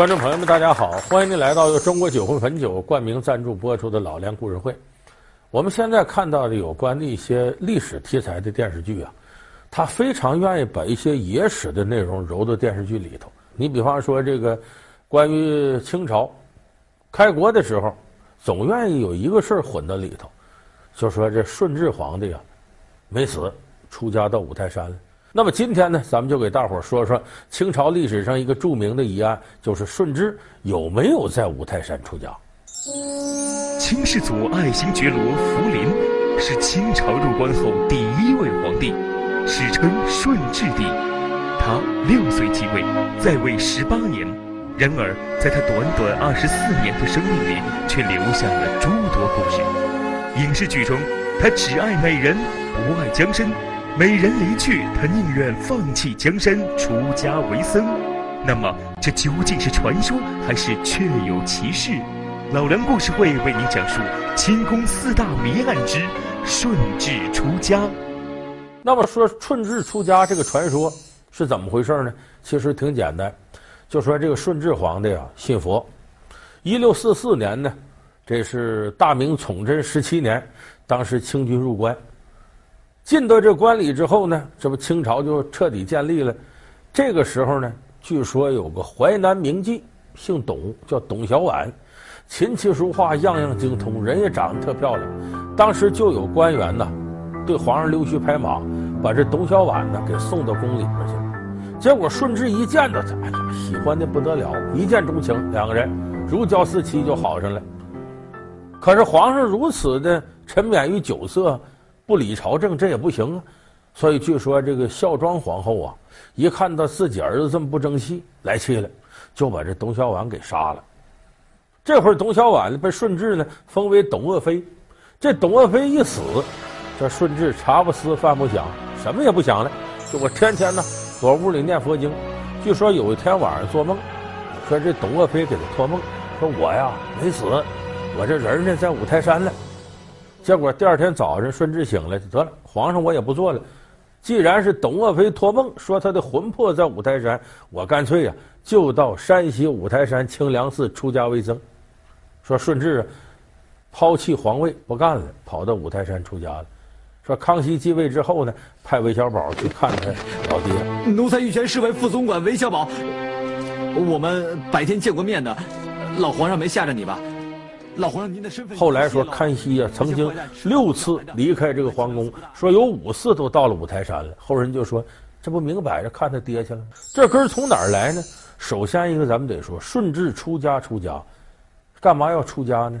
观众朋友们，大家好！欢迎您来到由中国酒魂汾酒冠名赞助播出的《老梁故事会》。我们现在看到的有关的一些历史题材的电视剧啊，他非常愿意把一些野史的内容揉到电视剧里头。你比方说，这个关于清朝开国的时候，总愿意有一个事儿混到里头，就说这顺治皇帝啊没死，出家到五台山了。那么今天呢，咱们就给大伙儿说说清朝历史上一个著名的疑案，就是顺治有没有在五台山出家。清世祖爱新觉罗福临是清朝入关后第一位皇帝，史称顺治帝。他六岁即位，在位十八年，然而在他短短二十四年的生命里，却留下了诸多故事。影视剧中，他只爱美人，不爱江山。美人离去，他宁愿放弃江山，出家为僧。那么，这究竟是传说还是确有其事？老梁故事会为您讲述清宫四大谜案之顺治出家。那么说顺治出家这个传说是怎么回事呢？其实挺简单，就说这个顺治皇帝啊信佛。一六四四年呢，这是大明崇祯十七年，当时清军入关。进到这关里之后呢，这不清朝就彻底建立了。这个时候呢，据说有个淮南名妓，姓董，叫董小宛，琴棋书画样样精通，人也长得特漂亮。当时就有官员呢，对皇上溜须拍马，把这董小宛呢给送到宫里边去。结果顺治一见到他，哎呀，喜欢的不得了，一见钟情，两个人如胶似漆就好上了。可是皇上如此的沉湎于酒色。不理朝政，这也不行啊！所以据说这个孝庄皇后啊，一看到自己儿子这么不争气，来气了，就把这董小宛给杀了。这会儿董小宛，被顺治呢封为董鄂妃。这董鄂妃一死，这顺治茶不思饭不想，什么也不想了，就我天天呢躲屋里念佛经。据说有一天晚上做梦，说这董鄂妃给他托梦，说我呀没死，我这人呢在五台山呢。结果第二天早上，顺治醒来，得了，皇上我也不做了。既然是董鄂妃托梦说她的魂魄在五台山，我干脆呀就到山西五台山清凉寺出家为僧。说顺治啊，抛弃皇位不干了，跑到五台山出家了。说康熙继位之后呢，派韦小宝去看他老爹。奴才御前侍卫副总管韦小宝，我们白天见过面的，老皇上没吓着你吧？老皇上，您的身份。后来说，康熙啊，曾经六次离开这个皇宫，说有五次都到了五台山了。后人就说，这不明摆着看他爹去了。这根从哪儿来呢？首先一个，咱们得说，顺治出家出家，干嘛要出家呢？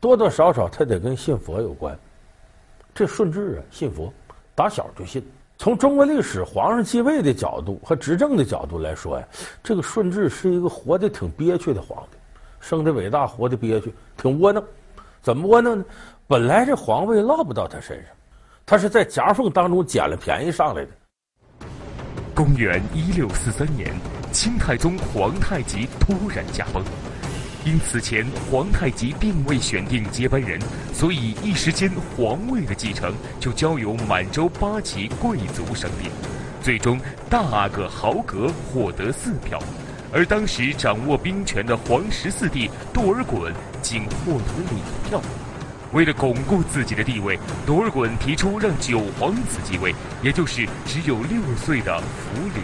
多多少少他得跟信佛有关。这顺治啊，信佛，打小就信。从中国历史皇上继位的角度和执政的角度来说呀，这个顺治是一个活得挺憋屈的皇帝。生的伟大，活的憋屈，挺窝囊。怎么窝囊呢？本来这皇位落不到他身上，他是在夹缝当中捡了便宜上来的。公元一六四三年，清太宗皇太极突然驾崩，因此前皇太极并未选定接班人，所以一时间皇位的继承就交由满洲八旗贵族商定。最终，大阿哥豪格获得四票。而当时掌握兵权的皇十四弟多尔衮仅获得了两票。为了巩固自己的地位，多尔衮提出让九皇子继位，也就是只有六岁的福临，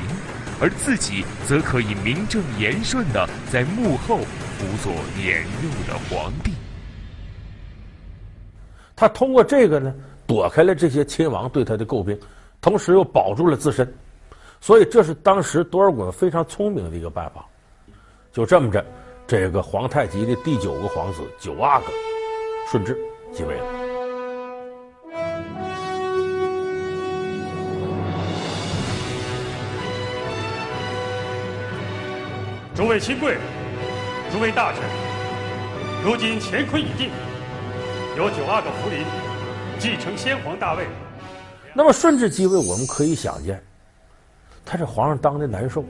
而自己则可以名正言顺的在幕后辅佐年幼的皇帝。他通过这个呢，躲开了这些亲王对他的诟病，同时又保住了自身。所以，这是当时多尔衮非常聪明的一个办法。就这么着，这个皇太极的第九个皇子九阿哥顺治继位了。诸位亲贵，诸位大臣，如今乾坤已定，由九阿哥福临继承先皇大位。那么顺治继位，我们可以想见。他这皇上当的难受，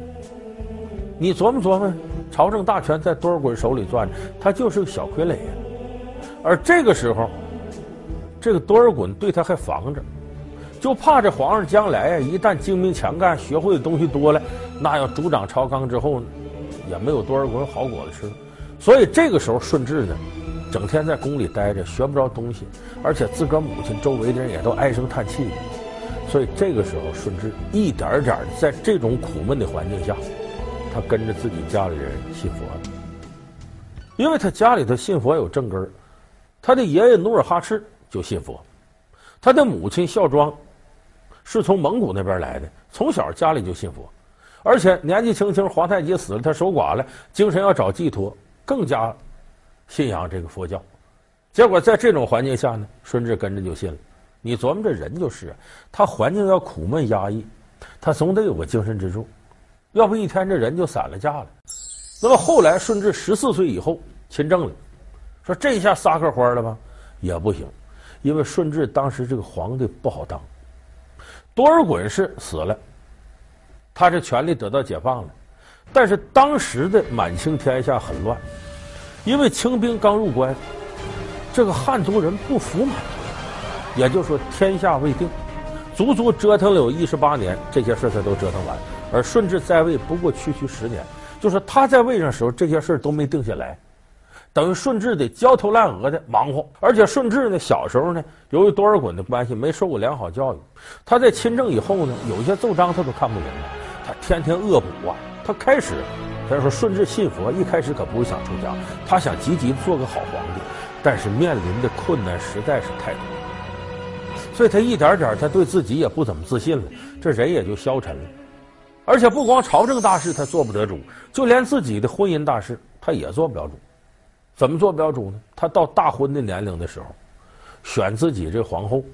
你琢磨琢磨，朝政大权在多尔衮手里攥着，他就是个小傀儡呀。而这个时候，这个多尔衮对他还防着，就怕这皇上将来呀，一旦精明强干，学会的东西多了，那要主掌朝纲之后，也没有多尔衮好果子吃，所以这个时候顺治呢，整天在宫里待着，学不着东西，而且自个儿母亲周围的人也都唉声叹气，所以这个时候顺治一点点的在这种苦闷的环境下，他跟着自己家里人信佛了，因为他家里头信佛有正根儿，他的爷爷努尔哈赤就信佛，他的母亲孝庄是从蒙古那边来的，从小家里就信佛。而且年纪轻轻，皇太极死了，他守寡了，精神要找寄托，更加信仰这个佛教。结果在这种环境下呢，顺治跟着就信了。你琢磨这人就是，他环境要苦闷压抑，他总得有个精神支柱，要不一天这人就散了架了。那么后来顺治十四岁以后亲政了，说这一下撒开欢了吧？也不行，因为顺治当时这个皇帝不好当，多尔衮是死了。他这权力得到解放了，但是当时的满清天下很乱，因为清兵刚入关，这个汉族人不服满，也就是说天下未定，足足折腾了有一十八年，这些事才都折腾完。而顺治在位不过区区十年，就是他在位上的时候，这些事都没定下来，等于顺治得焦头烂额的忙活。而且顺治呢，小时候呢，由于多尔衮的关系，没受过良好教育，他在亲政以后呢，有一些奏章他都看不明白。他天天恶补啊！他开始，他说顺治信佛，一开始可不是想出家，他想积极做个好皇帝，但是面临的困难实在是太多，所以他一点点，他对自己也不怎么自信了，这人也就消沉了。而且不光朝政大事他做不得主，就连自己的婚姻大事他也做不了主。怎么做不了主呢？他到大婚的年龄的时候，选自己这皇后，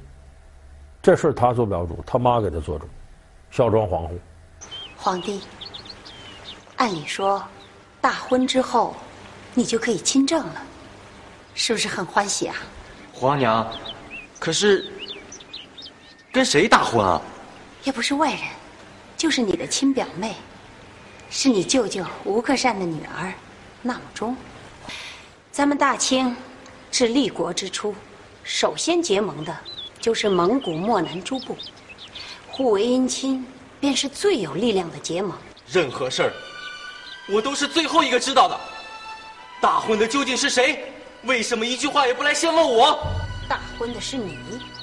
这事他做不了主，他妈给他做主，孝庄皇后。皇帝，按理说，大婚之后，你就可以亲政了，是不是很欢喜啊？皇娘，可是跟谁大婚啊？也不是外人，就是你的亲表妹，是你舅舅吴克善的女儿，纳木中。咱们大清至立国之初，首先结盟的就是蒙古漠南诸部，互为姻亲。便是最有力量的结盟。任何事儿，我都是最后一个知道的。大婚的究竟是谁？为什么一句话也不来先问我？大婚的是你，可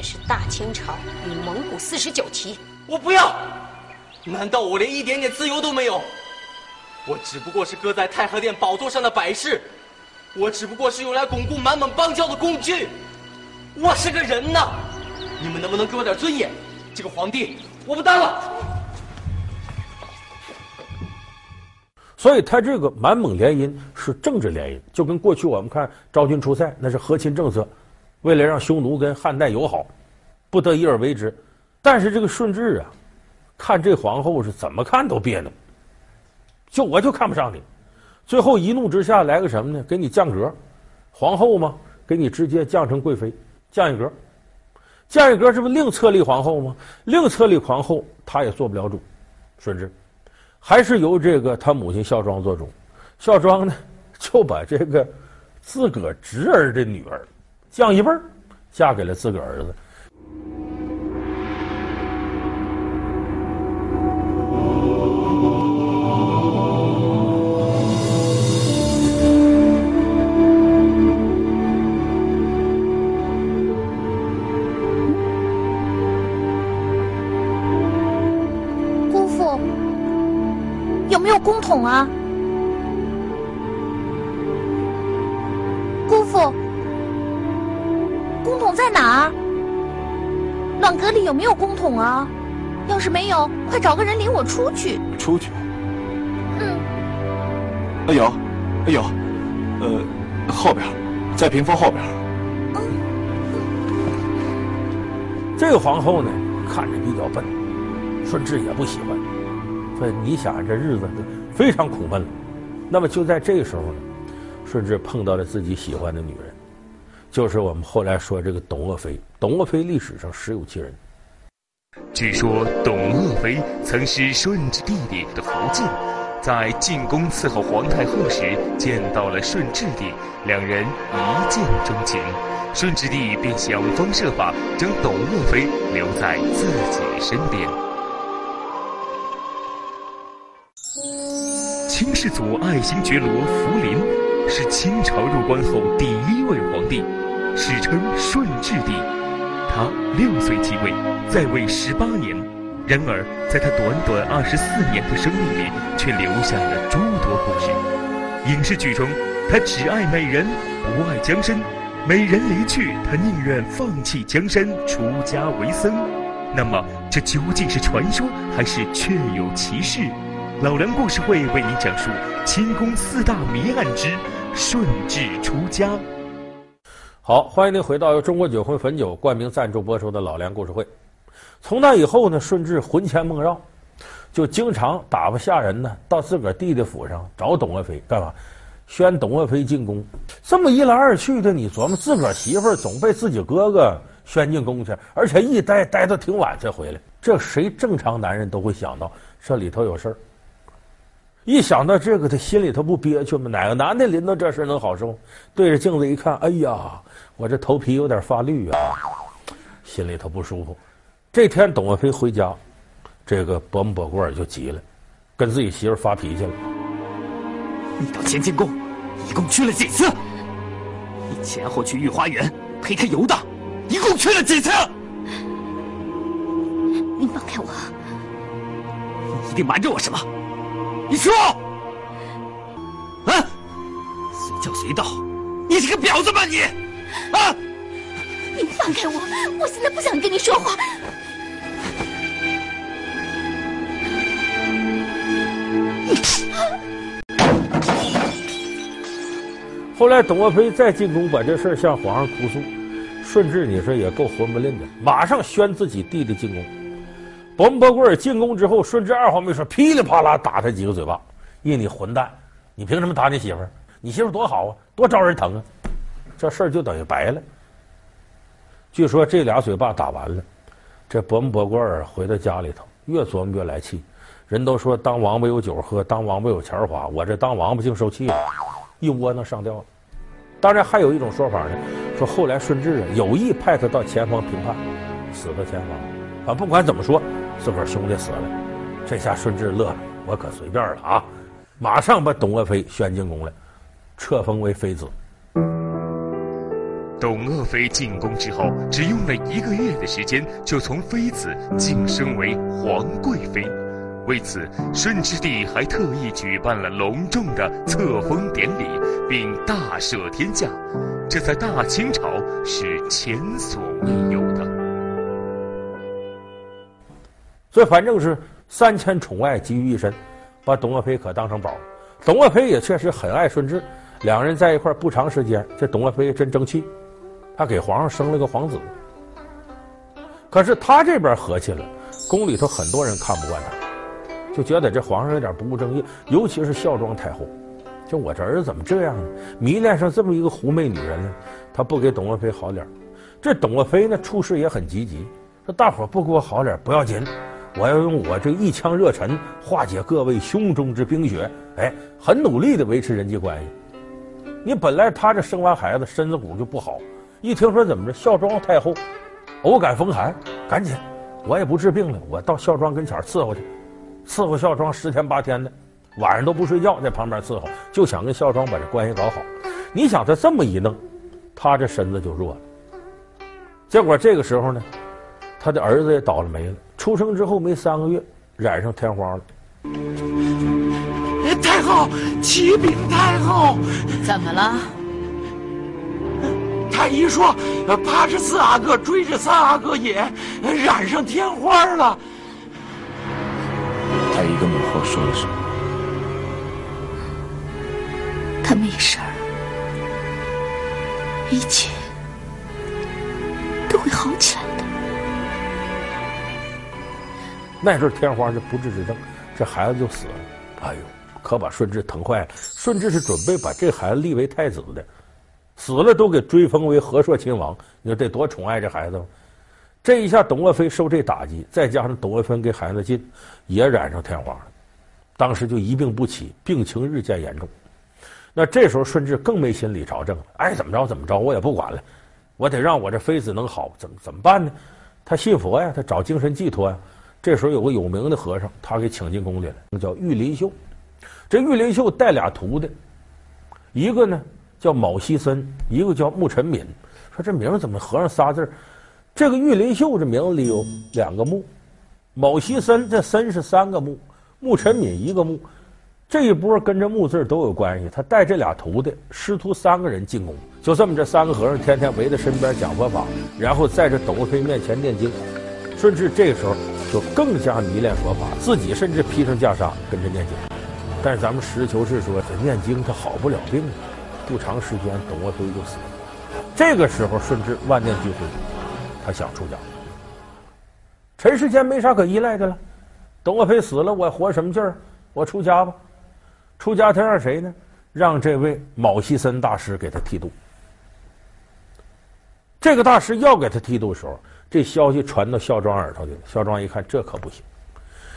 也是大清朝与蒙古四十九旗。我不要！难道我连一点点自由都没有？我只不过是搁在太和殿宝座上的摆饰，我只不过是用来巩固满蒙邦交的工具。我是个人呐！你们能不能给我点尊严？这个皇帝。我不当了，所以他这个满蒙联姻是政治联姻，就跟过去我们看昭君出塞，那是和亲政策，为了让匈奴跟汉代友好，不得已而为之。但是这个顺治啊，看这皇后是怎么看都别扭，就我就看不上你，最后一怒之下来个什么呢？给你降格，皇后嘛，给你直接降成贵妃，降一格。降一格，这不另册立皇后吗？另册立皇后，他也做不了主。顺治还是由这个他母亲孝庄做主。孝庄呢，就把这个自个侄儿的女儿降一辈儿嫁给了自个儿子。姑父有没有公统啊？暖阁里有没有公桶啊？要是没有，快找个人领我出去。出去？嗯。哎有，哎有，呃，后边，在屏风后边。嗯。这个皇后呢，看着比较笨，顺治也不喜欢。所以你想，这日子非常苦闷了。那么就在这个时候呢，顺治碰到了自己喜欢的女人，就是我们后来说这个董鄂妃。董鄂妃历史上实有其人。据说董鄂妃曾是顺治弟弟的福晋，在进宫伺候皇太后时见到了顺治帝，两人一见钟情，顺治帝便想方设法将董鄂妃留在自己身边。清世祖爱新觉罗福临，是清朝入关后第一位皇帝，史称顺治帝。他六岁即位，在位十八年。然而，在他短短二十四年的生命里，却留下了诸多故事。影视剧中，他只爱美人，不爱江山。美人离去，他宁愿放弃江山，出家为僧。那么，这究竟是传说，还是确有其事？老梁故事会为您讲述清宫四大谜案之顺治出家。好，欢迎您回到由中国酒魂汾酒冠名赞助播出的老梁故事会。从那以后呢，顺治魂牵梦绕，就经常打发下人呢到自个儿弟弟府上找董鄂妃干嘛？宣董鄂妃进宫。这么一来二去的，你琢磨自个儿媳妇总被自己哥哥宣进宫去，而且一待待到挺晚才回来，这谁正常男人都会想到这里头有事儿。一想到这个，他心里头不憋屈吗？哪个男的临到这事能好受？对着镜子一看，哎呀，我这头皮有点发绿啊，心里头不舒服。这天，董鄂妃回家，这个伯母伯贵就急了，跟自己媳妇发脾气了。你到乾清宫一共去了几次？你前后去御花园陪他游荡，一共去了几次？您放开我！你一定瞒着我什么？你说，啊，随叫随到，你是个婊子吧你？啊！你放开我！我现在不想跟你说话。后来董鄂妃再进宫，把这事向皇上哭诉，顺治你说也够混不吝的，马上宣自己弟弟进宫。伯母伯贵儿进宫之后，顺治二话没说，噼里啪啦打他几个嘴巴。咦，你混蛋！你凭什么打你媳妇儿？你媳妇多好啊，多招人疼啊！这事儿就等于白了。据说这俩嘴巴打完了，这伯母伯贵儿回到家里头，越琢磨越来气。人都说当王八有酒喝，当王八有钱花，我这当王八净受气了，一窝囊上吊了。当然还有一种说法呢，说后来顺治啊有意派他到前方平叛，死在前方。啊，不管怎么说，自个儿兄弟死了，这下顺治乐了，我可随便了啊！马上把董鄂妃宣进宫来，册封为妃子。董鄂妃进宫之后，只用了一个月的时间，就从妃子晋升为皇贵妃。为此，顺治帝还特意举办了隆重的册封典礼，并大赦天下，这在大清朝是前所未有所以反正是三千宠爱集于一身，把董鄂妃可当成宝。董鄂妃也确实很爱顺治，两人在一块不长时间，这董鄂妃真争气，她给皇上生了个皇子。可是他这边和气了，宫里头很多人看不惯他，就觉得这皇上有点不务正业，尤其是孝庄太后，就我这儿子怎么这样呢？迷恋上这么一个狐媚女人呢？他不给董鄂妃好脸。这董鄂妃呢，处事也很积极，说大伙不给我好脸不要紧。我要用我这一腔热忱化解各位胸中之冰雪，哎，很努力的维持人际关系。你本来他这生完孩子身子骨就不好，一听说怎么着孝庄太后偶感风寒，赶紧，我也不治病了，我到孝庄跟前伺候去，伺候孝庄十天八天的，晚上都不睡觉在旁边伺候，就想跟孝庄把这关系搞好。你想他这么一弄，他这身子就弱了。结果这个时候呢，他的儿子也倒了霉了。出生之后没三个月，染上天花了。太后，启禀太后，怎么了？太医说，八十四阿哥追着三阿哥也染上天花了。太医跟母后说了什么？他没事儿，一切都会好起来。那时候天花是不治之症，这孩子就死了。哎呦，可把顺治疼坏了。顺治是准备把这孩子立为太子的，死了都给追封为和硕亲王。你说得多宠爱这孩子吗？这一下董鄂妃受这打击，再加上董鄂妃给孩子近，也染上天花了。当时就一病不起，病情日渐严重。那这时候顺治更没心理朝政了，爱怎么着怎么着，我也不管了，我得让我这妃子能好，怎么怎么办呢？他信佛呀，他找精神寄托呀。这时候有个有名的和尚，他给请进宫里了，叫玉林秀。这玉林秀带俩徒弟，一个呢叫卯西森，一个叫穆辰敏。说这名怎么合上仨字？这个玉林秀这名字里有两个木，卯西森这森是三个木，穆辰敏一个木。这一波跟着木字都有关系。他带这俩徒弟，师徒三个人进宫，就这么这三个和尚天天围在身边讲佛法，然后在这董鄂妃面前念经。顺治这个时候就更加迷恋佛法，自己甚至披上袈裟跟着念经。但是咱们实事求是说，这念经他好不了病，不长时间董鄂妃就死了。这个时候顺治万念俱灰，他想出家。尘世间没啥可依赖的了，董鄂妃死了，我活什么劲儿？我出家吧。出家他让谁呢？让这位卯西森大师给他剃度。这个大师要给他剃度的时候，这消息传到孝庄耳朵里。孝庄一看，这可不行，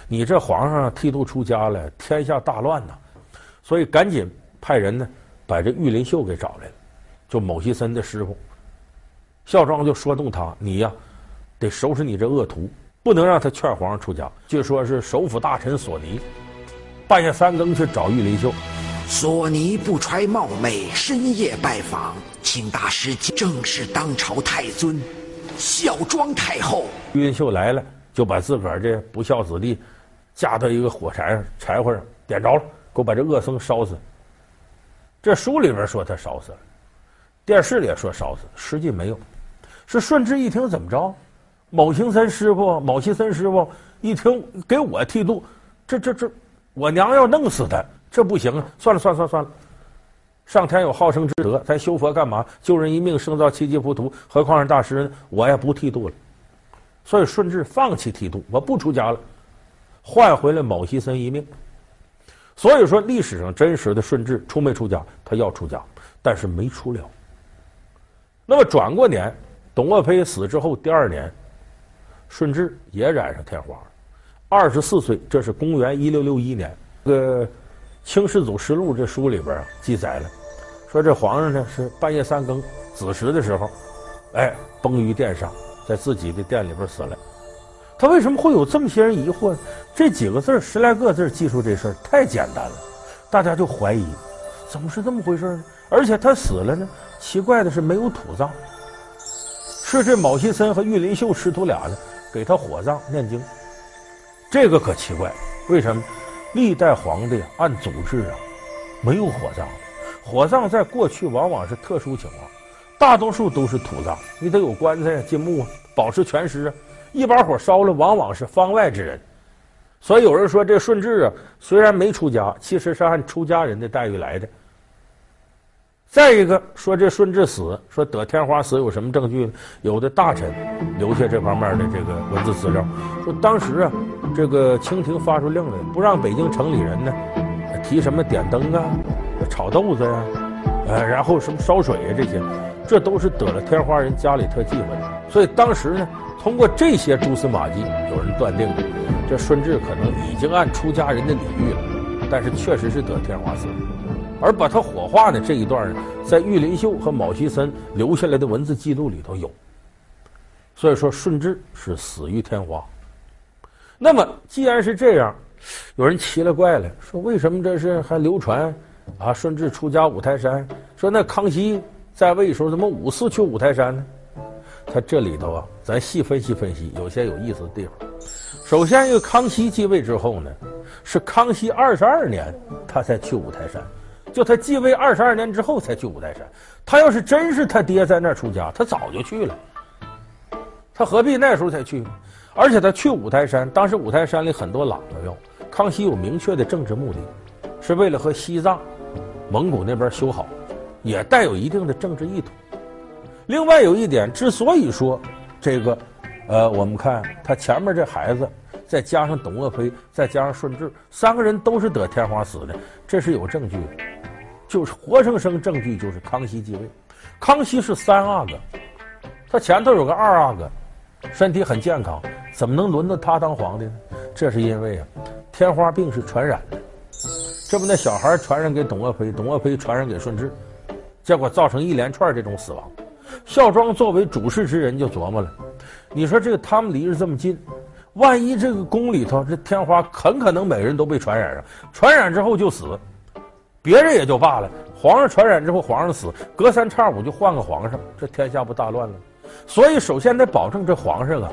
你这皇上剃度出家了，天下大乱呐！所以赶紧派人呢，把这玉林秀给找来了，就某西森的师傅。孝庄就说动他，你呀，得收拾你这恶徒，不能让他劝皇上出家。据说是首辅大臣索尼。半夜三更去找玉林秀，索尼不揣冒昧，深夜拜访，请大师正是当朝太尊孝庄太后。玉林秀来了，就把自个儿这不孝子弟架到一个火柴上，柴火上点着了，给我把这恶僧烧死。这书里边说他烧死了，电视里也说烧死，实际没有。是顺治一听怎么着？卯行森师傅、卯西森师傅一听给我剃度，这这这。我娘要弄死他，这不行啊！算了算了算了算了，上天有好生之德，咱修佛干嘛？救人一命胜造七级浮屠，何况是大师呢？我也不剃度了。所以顺治放弃剃度，我不出家了，换回了某西森一命。所以说，历史上真实的顺治出没出家？他要出家，但是没出了。那么转过年，董鄂妃死之后第二年，顺治也染上天花了。二十四岁，这是公元一六六一年。这个《清世祖实录》这书里边记载了，说这皇上呢是半夜三更子时的时候，哎，崩于殿上，在自己的殿里边死了。他为什么会有这么些人疑惑？这几个字十来个字记述这事儿太简单了，大家就怀疑，怎么是这么回事呢？而且他死了呢，奇怪的是没有土葬，是这卯西森和玉林秀师徒俩呢给他火葬念经。这个可奇怪，为什么？历代皇帝按祖制啊，没有火葬。火葬在过去往往是特殊情况，大多数都是土葬。你得有棺材、金木啊，保持全尸啊。一把火烧了，往往是方外之人。所以有人说，这顺治啊，虽然没出家，其实是按出家人的待遇来的。再一个说，这顺治死，说得天花死有什么证据？有的大臣留下这方面的这个文字资料，说当时啊，这个清廷发出令来，不让北京城里人呢提什么点灯啊、炒豆子呀、啊，呃，然后什么烧水啊这些，这都是得了天花人家里特忌讳的。所以当时呢，通过这些蛛丝马迹，有人断定这顺治可能已经按出家人的礼遇了，但是确实是得天花死。而把他火化的这一段呢，在玉林秀和卯西森留下来的文字记录里头有。所以说顺治是死于天花。那么既然是这样，有人奇了怪了，说为什么这是还流传啊？顺治出家五台山，说那康熙在位时候怎么五次去五台山呢？他这里头啊，咱细分析分析，有些有意思的地方。首先，一个康熙继位之后呢，是康熙二十二年他才去五台山。就他继位二十二年之后才去五台山，他要是真是他爹在那儿出家，他早就去了。他何必那时候才去？而且他去五台山，当时五台山里很多喇嘛庙，康熙有明确的政治目的，是为了和西藏、蒙古那边修好，也带有一定的政治意图。另外有一点，之所以说这个，呃，我们看他前面这孩子，再加上董鄂妃，再加上顺治，三个人都是得天花死的，这是有证据的。就是活生生证据，就是康熙继位。康熙是三阿哥，他前头有个二阿哥，身体很健康，怎么能轮到他当皇帝呢？这是因为啊，天花病是传染的，这不那小孩传染给董鄂妃，董鄂妃传染给顺治，结果造成一连串这种死亡。孝庄作为主事之人就琢磨了，你说这个他们离着这么近，万一这个宫里头这天花很可能每个人都被传染上，传染之后就死，别人也就罢了。皇上传染之后，皇上死，隔三差五就换个皇上，这天下不大乱了？所以首先得保证这皇上啊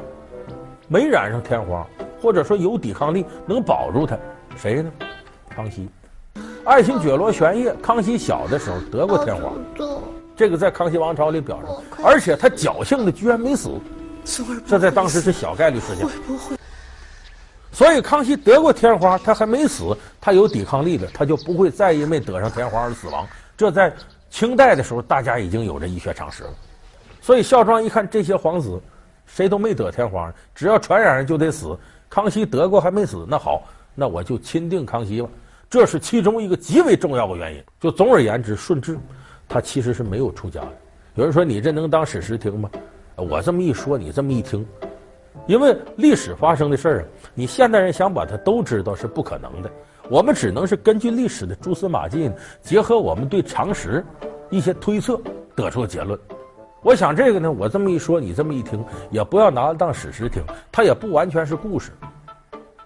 没染上天花，或者说有抵抗力，能保住他。谁呢？康熙。爱新觉罗玄烨，康熙小的时候得过天花，这个在康熙王朝里表示，而且他侥幸的居然没死，这在当时是小概率事件。所以康熙得过天花，他还没死，他有抵抗力的，他就不会再因为得上天花而死亡。这在清代的时候，大家已经有这医学常识了。所以孝庄一看这些皇子，谁都没得天花，只要传染上就得死。康熙得过还没死，那好，那我就钦定康熙吧。这是其中一个极为重要的原因。就总而言之，顺治他其实是没有出家的。有人说你这能当史实听吗？我这么一说，你这么一听，因为历史发生的事儿啊，你现代人想把它都知道是不可能的。我们只能是根据历史的蛛丝马迹，结合我们对常识一些推测，得出结论。我想这个呢，我这么一说，你这么一听，也不要拿它当史实听，它也不完全是故事，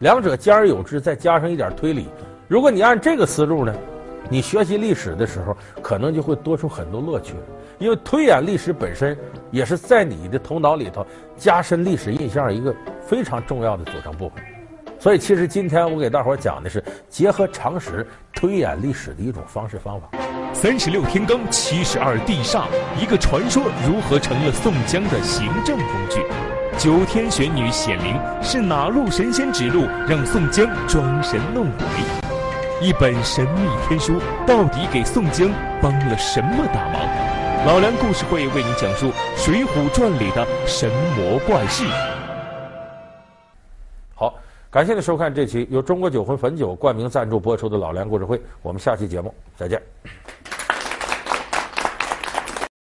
两者兼而有之，再加上一点推理。如果你按这个思路呢，你学习历史的时候，可能就会多出很多乐趣。因为推演历史本身也是在你的头脑里头加深历史印象一个非常重要的组成部分。所以，其实今天我给大伙讲的是结合常识推演历史的一种方式方法。三十六天罡，七十二地煞，一个传说如何成了宋江的行政工具？九天玄女显灵是哪路神仙指路，让宋江装神弄鬼？一本神秘天书到底给宋江帮了什么大忙？老梁故事会为您讲述《水浒传》里的神魔怪事。好感谢您收看这期由中国酒魂汾酒冠名赞助播出的《老梁故事会》，我们下期节目再见。